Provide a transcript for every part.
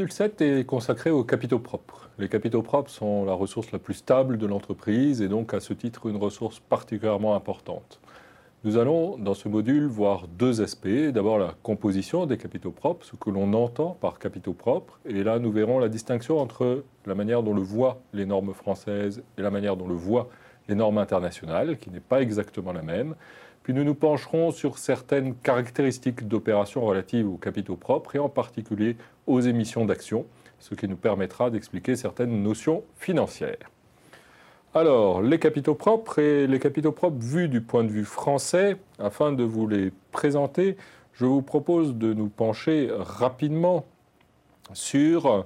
module 7 est consacré aux capitaux propres. Les capitaux propres sont la ressource la plus stable de l'entreprise et donc à ce titre une ressource particulièrement importante. Nous allons dans ce module voir deux aspects. D'abord la composition des capitaux propres, ce que l'on entend par capitaux propres. Et là, nous verrons la distinction entre la manière dont le voient les normes françaises et la manière dont le voient les normes internationales, qui n'est pas exactement la même. Puis nous nous pencherons sur certaines caractéristiques d'opérations relatives aux capitaux propres et en particulier aux émissions d'actions, ce qui nous permettra d'expliquer certaines notions financières. Alors, les capitaux propres et les capitaux propres vus du point de vue français, afin de vous les présenter, je vous propose de nous pencher rapidement sur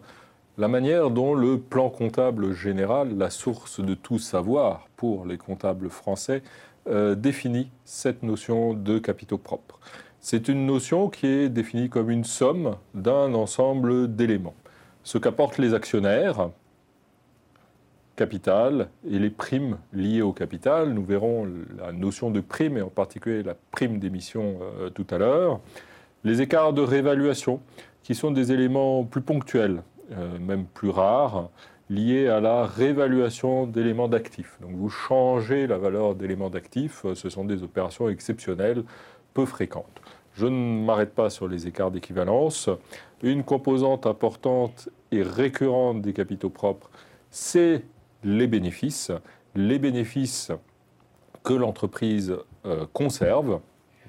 la manière dont le plan comptable général, la source de tout savoir pour les comptables français, euh, définit cette notion de capitaux propres. C'est une notion qui est définie comme une somme d'un ensemble d'éléments. Ce qu'apportent les actionnaires, capital et les primes liées au capital. Nous verrons la notion de prime et en particulier la prime d'émission euh, tout à l'heure. Les écarts de réévaluation qui sont des éléments plus ponctuels, euh, même plus rares, liés à la réévaluation d'éléments d'actifs. Donc vous changez la valeur d'éléments d'actifs, euh, ce sont des opérations exceptionnelles, peu fréquentes. Je ne m'arrête pas sur les écarts d'équivalence. Une composante importante et récurrente des capitaux propres, c'est les bénéfices, les bénéfices que l'entreprise euh, conserve,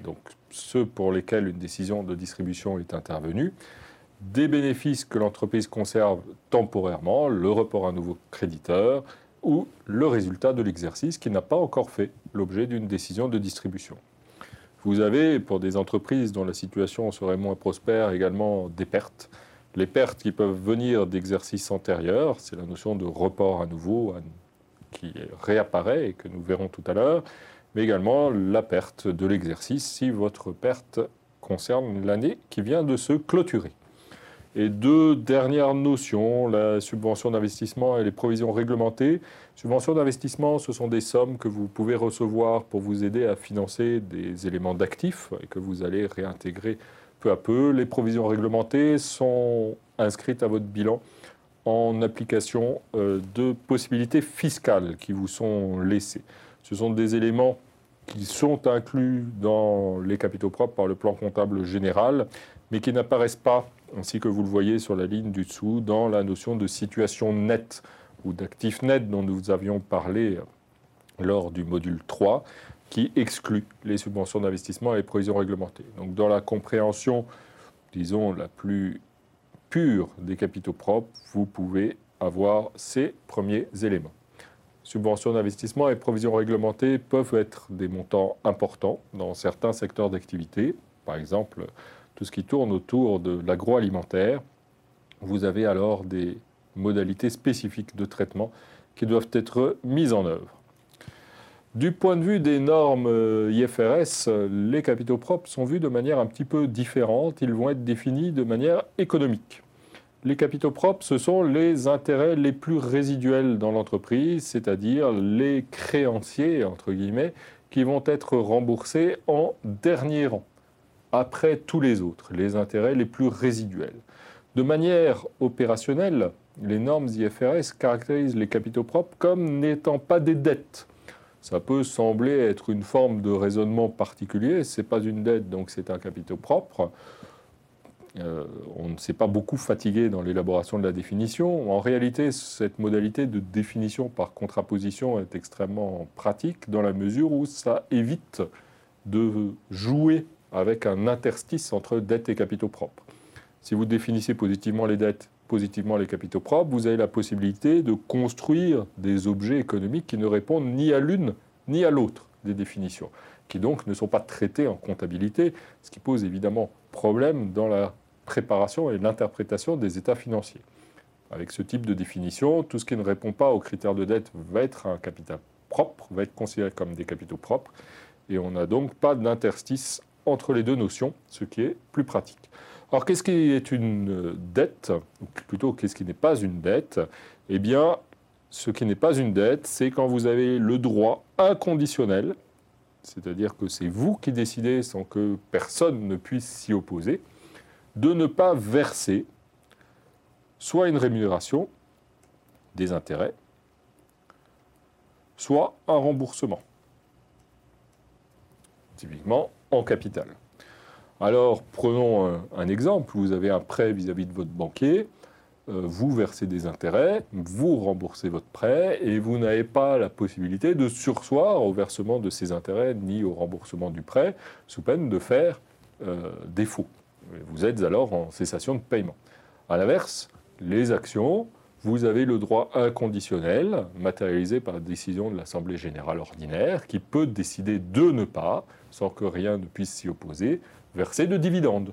donc ceux pour lesquels une décision de distribution est intervenue, des bénéfices que l'entreprise conserve temporairement, le report à nouveau créditeur ou le résultat de l'exercice qui n'a pas encore fait l'objet d'une décision de distribution. Vous avez, pour des entreprises dont la situation serait moins prospère, également des pertes les pertes qui peuvent venir d'exercices antérieurs, c'est la notion de report à nouveau qui réapparaît et que nous verrons tout à l'heure, mais également la perte de l'exercice si votre perte concerne l'année qui vient de se clôturer. Et deux dernières notions, la subvention d'investissement et les provisions réglementées. Subvention d'investissement, ce sont des sommes que vous pouvez recevoir pour vous aider à financer des éléments d'actifs et que vous allez réintégrer peu à peu. Les provisions réglementées sont inscrites à votre bilan en application euh, de possibilités fiscales qui vous sont laissées. Ce sont des éléments qui sont inclus dans les capitaux propres par le plan comptable général, mais qui n'apparaissent pas, ainsi que vous le voyez sur la ligne du dessous, dans la notion de situation nette ou d'actif net dont nous avions parlé lors du module 3 qui exclut les subventions d'investissement et les provisions réglementées. Donc dans la compréhension, disons, la plus pure des capitaux propres, vous pouvez avoir ces premiers éléments. Subventions d'investissement et provisions réglementées peuvent être des montants importants dans certains secteurs d'activité, par exemple tout ce qui tourne autour de l'agroalimentaire. Vous avez alors des modalités spécifiques de traitement qui doivent être mises en œuvre. Du point de vue des normes euh, IFRS, les capitaux propres sont vus de manière un petit peu différente. Ils vont être définis de manière économique. Les capitaux propres, ce sont les intérêts les plus résiduels dans l'entreprise, c'est-à-dire les créanciers, entre guillemets, qui vont être remboursés en dernier rang, après tous les autres, les intérêts les plus résiduels. De manière opérationnelle, les normes IFRS caractérisent les capitaux propres comme n'étant pas des dettes ça peut sembler être une forme de raisonnement particulier. Ce n'est pas une dette, donc c'est un capitaux propre. Euh, on ne s'est pas beaucoup fatigué dans l'élaboration de la définition. En réalité, cette modalité de définition par contraposition est extrêmement pratique dans la mesure où ça évite de jouer avec un interstice entre dette et capitaux propres. Si vous définissez positivement les dettes positivement les capitaux propres, vous avez la possibilité de construire des objets économiques qui ne répondent ni à l'une ni à l'autre des définitions, qui donc ne sont pas traités en comptabilité, ce qui pose évidemment problème dans la préparation et l'interprétation des états financiers. Avec ce type de définition, tout ce qui ne répond pas aux critères de dette va être un capital propre, va être considéré comme des capitaux propres, et on n'a donc pas d'interstice entre les deux notions, ce qui est plus pratique. Alors, qu'est-ce qui est une dette Ou plutôt, qu'est-ce qui n'est pas une dette? Eh bien, ce qui n'est pas une dette, c'est quand vous avez le droit inconditionnel, c'est-à-dire que c'est vous qui décidez sans que personne ne puisse s'y opposer, de ne pas verser soit une rémunération, des intérêts, soit un remboursement. Typiquement en capital. Alors, prenons un, exemple. Vous avez un prêt vis-à-vis de votre banquier. Euh, vous versez des intérêts, vous remboursez votre prêt et vous n'avez pas la possibilité de sursoir au versement de ces intérêts ni au remboursement du prêt, sous peine de faire euh, défaut. Vous êtes alors en cessation de paiement. À l'inverse, les actions, vous avez le droit inconditionnel, matérialisé par la décision de l'Assemblée générale ordinaire, qui peut décider de ne pas, sans que rien ne puisse s'y opposer, verser de dividendes.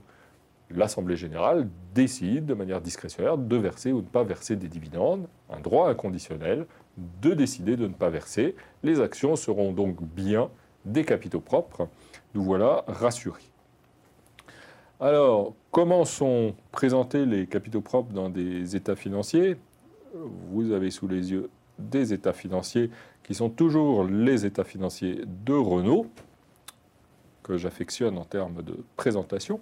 L'Assemblée générale décide de manière discrétionnaire de verser ou de ne pas verser des dividendes, un droit inconditionnel de décider de ne pas verser. Les actions seront donc bien des capitaux propres. Nous voilà rassurés. Alors, comment sont présentés les capitaux propres dans des états financiers? Vous avez sous les yeux des états financiers qui sont toujours les états financiers de Renault, que j'affectionne en termes de présentation.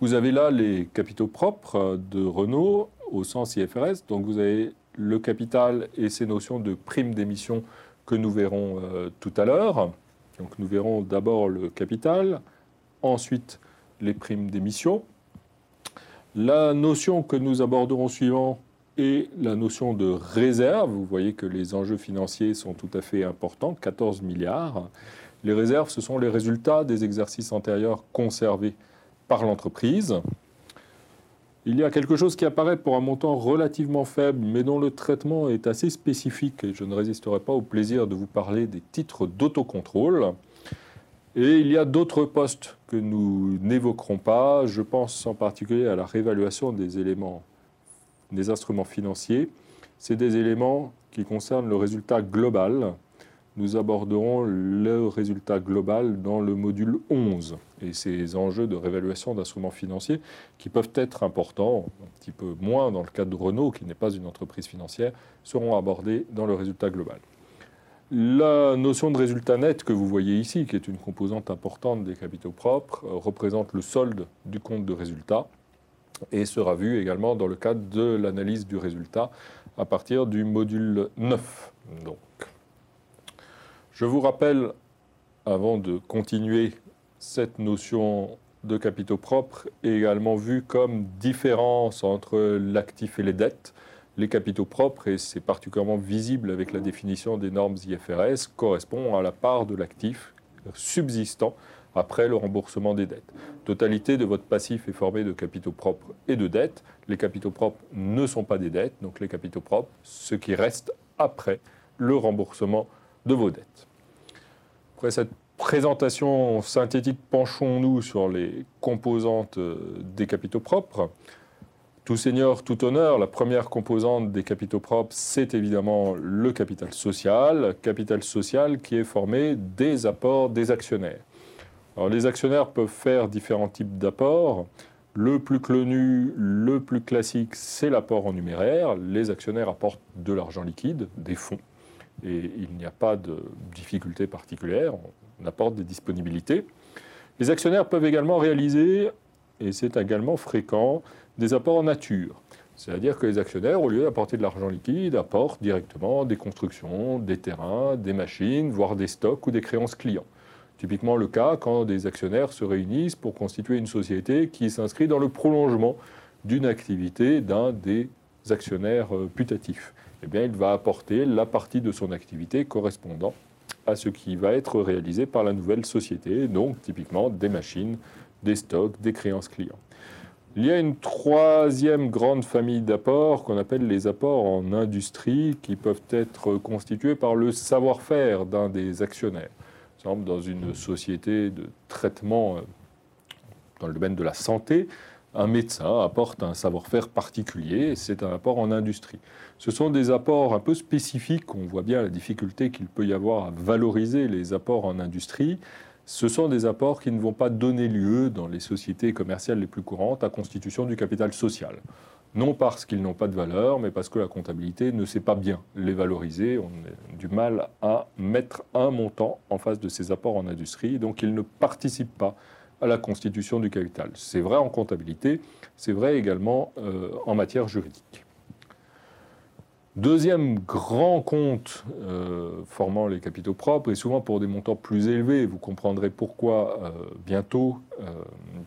Vous avez là les capitaux propres de Renault au sens IFRS. Donc vous avez le capital et ses notions de prime d'émission que nous verrons euh, tout à l'heure. Donc nous verrons d'abord le capital, ensuite les primes d'émission. La notion que nous aborderons suivant est la notion de réserve. Vous voyez que les enjeux financiers sont tout à fait importants, 14 milliards. Les réserves, ce sont les résultats des exercices antérieurs conservés par l'entreprise. Il y a quelque chose qui apparaît pour un montant relativement faible, mais dont le traitement est assez spécifique, je ne résisterai pas au plaisir de vous parler des titres d'autocontrôle. Et il y a d'autres postes que nous n'évoquerons pas. Je pense en particulier à la réévaluation des éléments, des instruments financiers. C'est des éléments qui concernent le résultat global. Nous aborderons le résultat global dans le module 11 et ces enjeux de réévaluation d'instruments financiers qui peuvent être importants, un petit peu moins dans le cadre de Renault, qui n'est pas une entreprise financière, seront abordés dans le résultat global. La notion de résultat net que vous voyez ici, qui est une composante importante des capitaux propres, euh, représente le solde du compte de résultat et sera vue également dans le cadre de l'analyse du résultat à partir du module 9. Donc, je vous rappelle, avant de continuer, cette notion de capitaux propres est également vue comme différence entre l'actif et les dettes les capitaux propres, et c'est particulièrement visible avec la définition des normes IFRS, correspond à la part de l'actif subsistant après le remboursement des dettes. Totalité de votre passif est formée de capitaux propres et de dettes. Les capitaux propres ne sont pas des dettes, donc les capitaux propres, ce qui reste après le remboursement de vos dettes. Après cette présentation synthétique, penchons-nous sur les composantes euh, des capitaux propres. Tout seigneur, tout honneur, la première composante des capitaux propres, c'est évidemment le capital social, capital social qui est formé des apports des actionnaires. Alors, les actionnaires peuvent faire différents types d'apports. Le plus connu, le plus classique, c'est l'apport en numéraire. Les actionnaires apportent de l'argent liquide, des fonds, et il n'y a pas de difficulté particulière, on apporte des disponibilités. Les actionnaires peuvent également réaliser, et c'est également fréquent, des apports en nature. C'est-à-dire que les actionnaires, au lieu d'apporter de l'argent liquide, apportent directement des constructions, des terrains, des machines, voire des stocks ou des créances clients. Typiquement le cas quand des actionnaires se réunissent pour constituer une société qui s'inscrit dans le prolongement d'une activité d'un des actionnaires euh, putatifs. Eh bien, il va apporter la partie de son activité correspondant à ce qui va être réalisé par la nouvelle société, donc typiquement des machines, des stocks, des créances clients. Il y a une troisième grande famille d'apports qu'on appelle les apports en industrie qui peuvent être constitués par le savoir-faire d'un des actionnaires. Par exemple, dans une société de traitement euh, dans le domaine de la santé, un médecin apporte un savoir-faire particulier, c'est un apport en industrie. Ce sont des apports un peu spécifiques, on voit bien la difficulté qu'il peut y avoir à valoriser les apports en industrie, ce sont des apports qui ne vont pas donner lieu, dans les sociétés commerciales les plus courantes, à constitution du capital social. Non parce qu'ils n'ont pas de valeur, mais parce que la comptabilité ne sait pas bien les valoriser. On a du mal à mettre un montant en face de ces apports en industrie, donc ils ne participent pas à la constitution du capital. C'est vrai en comptabilité, c'est vrai également euh, en matière juridique. Deuxième grand compte euh, formant les capitaux propres, et souvent pour des montants plus élevés, vous comprendrez pourquoi euh, bientôt,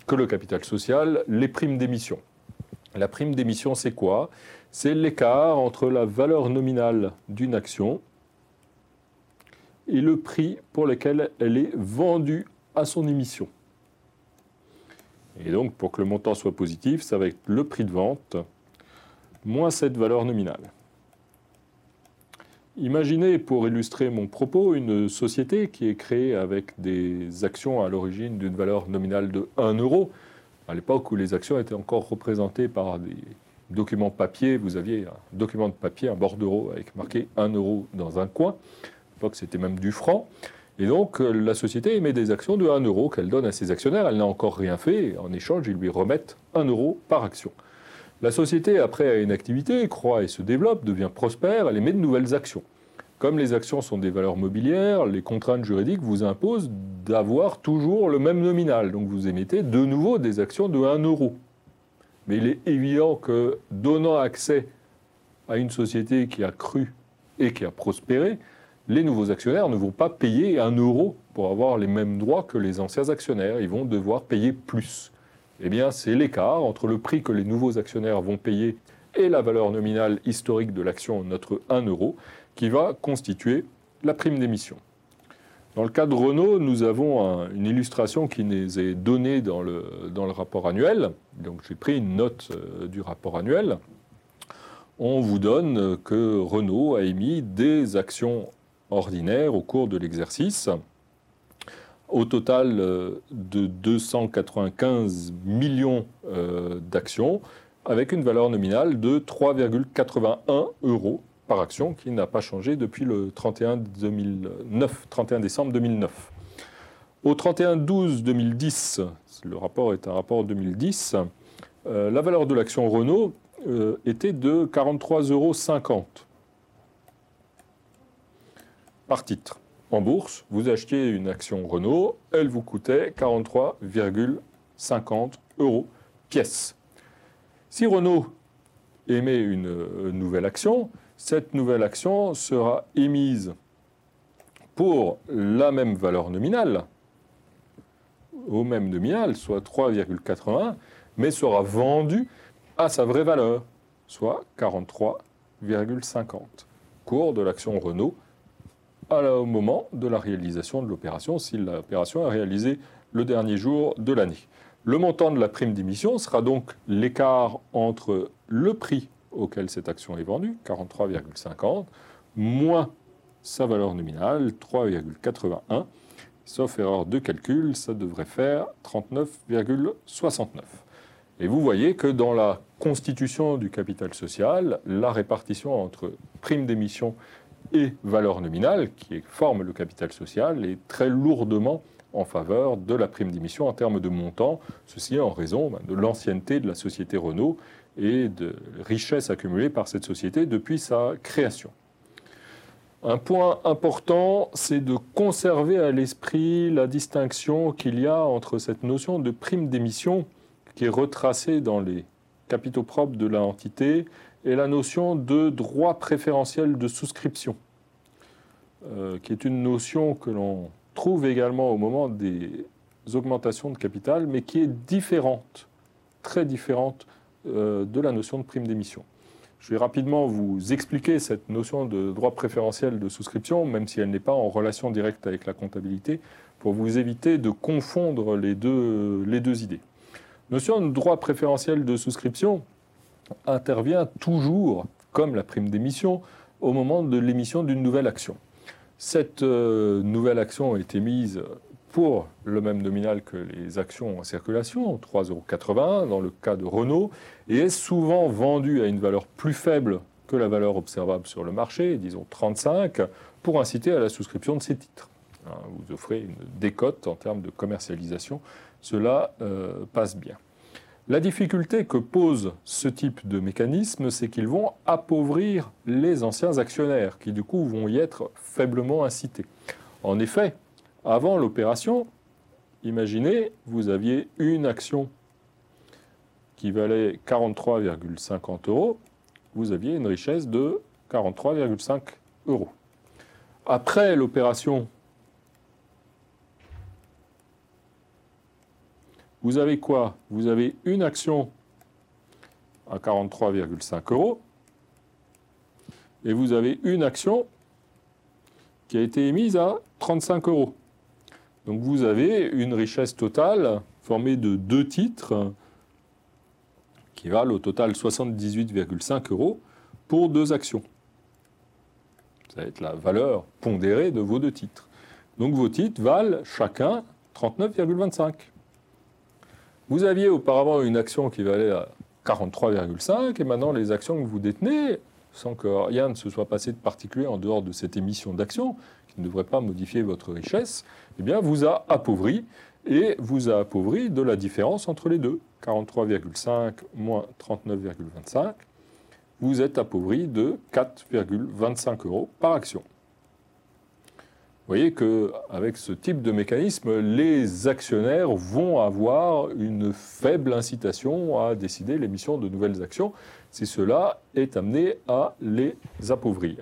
que le capital social, les primes d'émission. La prime d'émission, c'est quoi? C'est l'écart entre la valeur nominale d'une action et le prix pour lequel elle est vendue à son émission. Et donc, pour que le montant soit positif, ça va être le prix de vente moins cette valeur nominale. Imaginez, pour illustrer mon propos, une société qui est créée avec des actions à l'origine d'une valeur nominale de 1 euro. À l'époque où les actions étaient encore représentées par des documents papier, vous aviez un document de papier, un bordereau avec marqué 1 euro dans un coin. À l'époque, c'était même du franc. Et donc, la société émet des actions de 1 euro qu'elle donne à ses actionnaires. Elle n'a encore rien fait. en échange, ils lui remettent 1 euro par action. La société, après, a une activité, croît et se développe, devient prospère, elle émet de nouvelles actions. Comme les actions sont des valeurs mobilières, les contraintes juridiques vous imposent d'avoir toujours le même nominal. Donc vous émettez de nouveau des actions de 1 euro. Mais il est évident que donnant accès à une société qui a cru et qui a prospéré, les nouveaux actionnaires ne vont pas payer un euro pour avoir les mêmes droits que les anciens actionnaires. Ils vont devoir payer plus. Eh bien, c'est l'écart entre le prix que les nouveaux actionnaires vont payer et la valeur nominale historique de l'action, notre 1 euro, qui va constituer la prime d'émission. Dans le cas de Renault, nous avons une illustration qui nous est donnée dans le, rapport annuel. Donc j'ai pris une note euh, du rapport annuel. On vous donne que Renault a émis des actions ordinaire au cours de l'exercice. Au total euh, de 295 millions euh, d'actions, avec une valeur nominale de 3,81 euros par action, qui n'a pas changé depuis le 31, 2009, 31 décembre 2009. Au 31-12-2010, le rapport est un rapport 2010, euh, la valeur de l'action Renault était de 43,50 euros par titre. En bourse, vous achetiez une action Renault, elle vous coûtait 43,50 euros pièce. Si Renault émet une euh, nouvelle action, cette nouvelle action sera émise pour la même valeur nominale, au même nominal, soit 3,81, mais sera vendue à sa vraie valeur, soit 43,50. Cours de l'action Renault au moment de la réalisation de l'opération, si l'opération est réalisée le dernier jour de l'année. Le montant de la prime d'émission sera donc l'écart entre le prix auquel cette action est vendue, 43,50, moins sa valeur nominale, 3,81. Sauf erreur de calcul, ça devrait faire 39,69. Et vous voyez que dans la constitution du capital social, la répartition entre prime d'émission valeur nominale, qui forme le capital social, est très lourdement en faveur de la prime d'émission en termes de montant, ceci en raison ben, de l'ancienneté de la société Renault et de richesses accumulées par cette société depuis sa création. Un point important, c'est de conserver à l'esprit la distinction qu'il y a entre cette notion de prime d'émission qui est retracée dans les capitaux propres de l'entité et la notion de droit préférentiel de souscription, euh, qui est une notion que l'on trouve également au moment des augmentations de capital, mais qui est différente, très différente euh, de la notion de prime d'émission. Je vais rapidement vous expliquer cette notion de droit préférentiel de souscription, même si elle n'est pas en relation directe avec la comptabilité, pour vous éviter de confondre les deux, les deux idées. Notion de droit préférentiel de souscription, intervient toujours, comme la prime d'émission, au moment de l'émission d'une nouvelle action. Cette euh, nouvelle action est émise pour le même nominal que les actions en circulation, 3,80 euros dans le cas de Renault, et est souvent vendue à une valeur plus faible que la valeur observable sur le marché, disons 35, pour inciter à la souscription de ces titres. Hein, vous offrez une décote en termes de commercialisation, cela euh, passe bien. La difficulté que pose ce type de mécanisme, c'est qu'ils vont appauvrir les anciens actionnaires, qui du coup vont y être faiblement incités. En effet, avant l'opération, imaginez, vous aviez une action qui valait 43,50 euros, vous aviez une richesse de 43,5 euros. Après l'opération, vous avez quoi? Vous avez une action à 43,5 euros et vous avez une action qui a été émise à 35 euros. Donc vous avez une richesse totale formée de deux titres qui valent au total 78,5 euros pour deux actions. Ça va être la valeur pondérée de vos deux titres. Donc vos titres valent chacun 39,25. Vous aviez auparavant une action qui valait à 43,5 et maintenant les actions que vous détenez, sans que rien ne se soit passé de particulier en dehors de cette émission d'actions, qui ne devrait pas modifier votre richesse, eh bien vous a appauvri et vous a appauvri de la différence entre les deux. 43,5 moins 39,25, vous êtes appauvri de 4,25 euros par action. Vous voyez qu'avec ce type de mécanisme, les actionnaires vont avoir une faible incitation à décider l'émission de nouvelles actions si cela est amené à les appauvrir.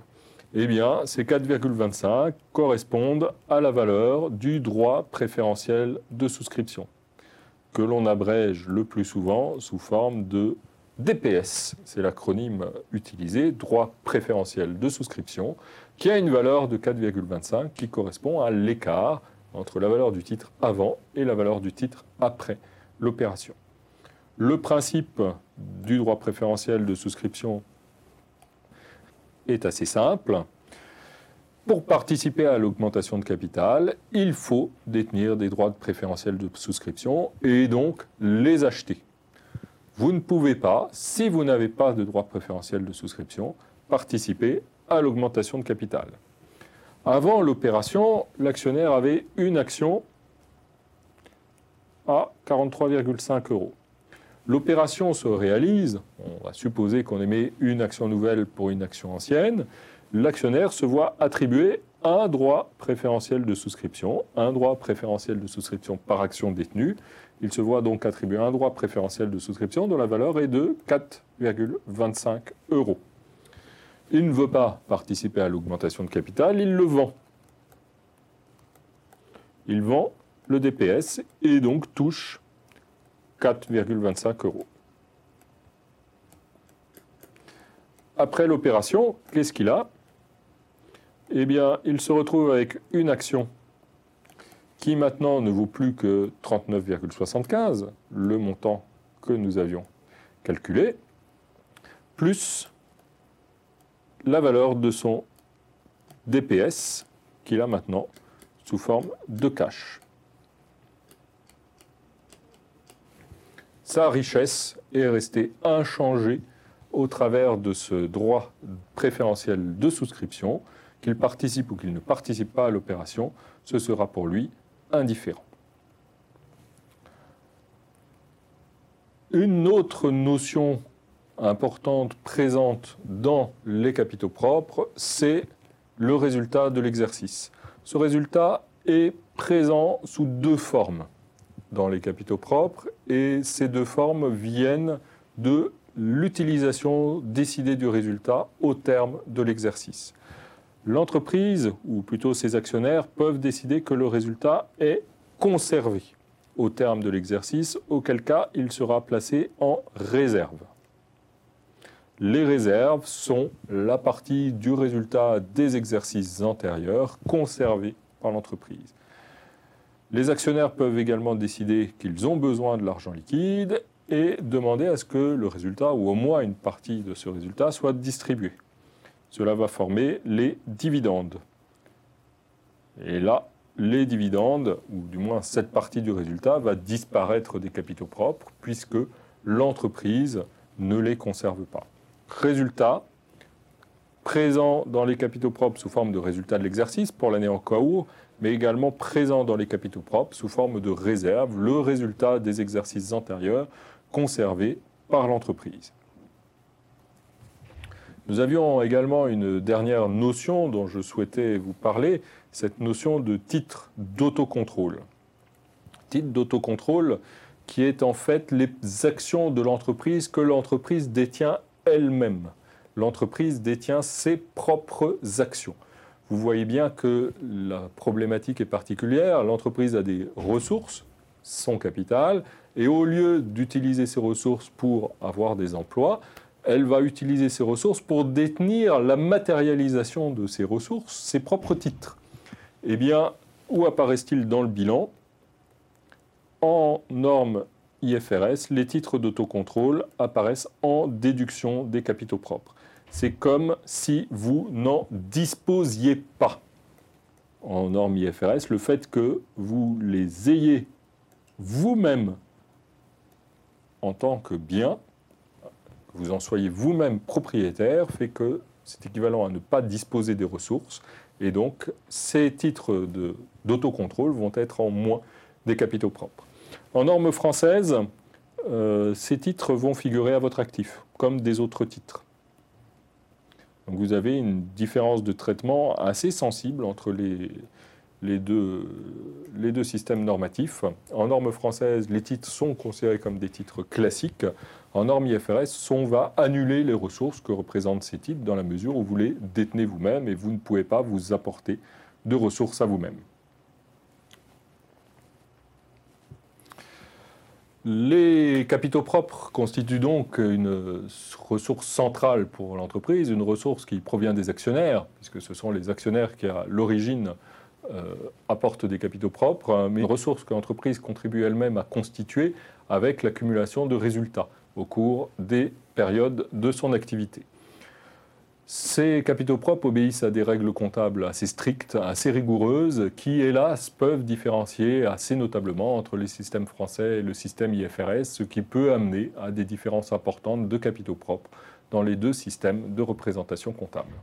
Eh bien, ces 4,25 correspondent à la valeur du droit préférentiel de souscription que l'on abrège le plus souvent sous forme de DPS, c'est l'acronyme utilisé, droit préférentiel de souscription, qui a une valeur de 4,25 qui correspond à l'écart entre la valeur du titre avant et la valeur du titre après l'opération. Le principe du droit préférentiel de souscription est assez simple. Pour participer à l'augmentation de capital, il faut détenir des droits préférentiels de souscription et donc les acheter. Vous ne pouvez pas, si vous n'avez pas de droits préférentiels de souscription, participer à l'augmentation de capital. Avant l'opération, l'actionnaire avait une action à 43,5 euros. L'opération se réalise, on va supposer qu'on émet une action nouvelle pour une action ancienne, l'actionnaire se voit attribuer un droit préférentiel de souscription, un droit préférentiel de souscription par action détenue. Il se voit donc attribuer un droit préférentiel de souscription dont la valeur est de 4,25 euros. Il ne veut pas participer à l'augmentation de capital, il le vend. Il vend le DPS et donc touche 4,25 euros. Après l'opération, qu'est-ce qu'il a? Eh bien, il se retrouve avec une action qui maintenant ne vaut plus que 39,75, le montant que nous avions calculé, plus la valeur de son DPS qu'il a maintenant sous forme de cash. Sa richesse est restée inchangée au travers de ce droit préférentiel de souscription qu'il participe ou qu'il ne participe pas à l'opération, ce sera pour lui indifférent. Une autre notion importante présente dans les capitaux propres, c'est le résultat de l'exercice. Ce résultat est présent sous deux formes dans les capitaux propres et ces deux formes viennent de l'utilisation décidée du résultat au terme de l'exercice. L'entreprise, ou plutôt ses actionnaires, peuvent décider que le résultat est conservé au terme de l'exercice, auquel cas il sera placé en réserve. Les réserves sont la partie du résultat des exercices antérieurs conservée par l'entreprise. Les actionnaires peuvent également décider qu'ils ont besoin de l'argent liquide et demander à ce que le résultat, ou au moins une partie de ce résultat, soit distribué. Cela va former les dividendes. Et là, les dividendes, ou du moins cette partie du résultat, va disparaître des capitaux propres puisque l'entreprise ne les conserve pas. Résultat, présent dans les capitaux propres sous forme de résultat de l'exercice pour l'année en cours, mais également présent dans les capitaux propres sous forme de réserve, le résultat des exercices antérieurs conservé par l'entreprise. Nous avions également une dernière notion dont je souhaitais vous parler, cette notion de titre d'autocontrôle. Titre d'autocontrôle qui est en fait les actions de l'entreprise que l'entreprise détient elle-même. L'entreprise détient ses propres actions. Vous voyez bien que la problématique est particulière. L'entreprise a des ressources, son capital, et au lieu d'utiliser ces ressources pour avoir des emplois, elle va utiliser ces ressources pour détenir la matérialisation de ces ressources, ses propres titres. Eh bien, où apparaissent-ils dans le bilan? En norme IFRS, les titres d'autocontrôle apparaissent en déduction des capitaux propres. C'est comme si vous n'en disposiez pas. En norme IFRS, le fait que vous les ayez vous-même en tant que bien, vous en soyez vous-même propriétaire, fait que c'est équivalent à ne pas disposer des ressources. Et donc, ces titres d'autocontrôle vont être en moins des capitaux propres. En norme française, euh, ces titres vont figurer à votre actif, comme des autres titres. Donc vous avez une différence de traitement assez sensible entre les, les deux, les deux systèmes normatifs. En norme française, les titres sont considérés comme des titres classiques. En norme IFRS, on va annuler les ressources que représentent ces titres dans la mesure où vous les détenez vous-même et vous ne pouvez pas vous apporter de ressources à vous-même. Les capitaux propres constituent donc une ressource centrale pour l'entreprise, une ressource qui provient des actionnaires, puisque ce sont les actionnaires qui, à l'origine, euh, apportent des capitaux propres, mais une ressource que l'entreprise contribue elle-même à constituer avec l'accumulation de résultats au cours des périodes de son activité. Ces capitaux propres obéissent à des règles comptables assez strictes, assez rigoureuses, qui, hélas, peuvent différencier assez notablement entre les systèmes français et le système IFRS, ce qui peut amener à des différences importantes de capitaux propres dans les deux systèmes de représentation comptable.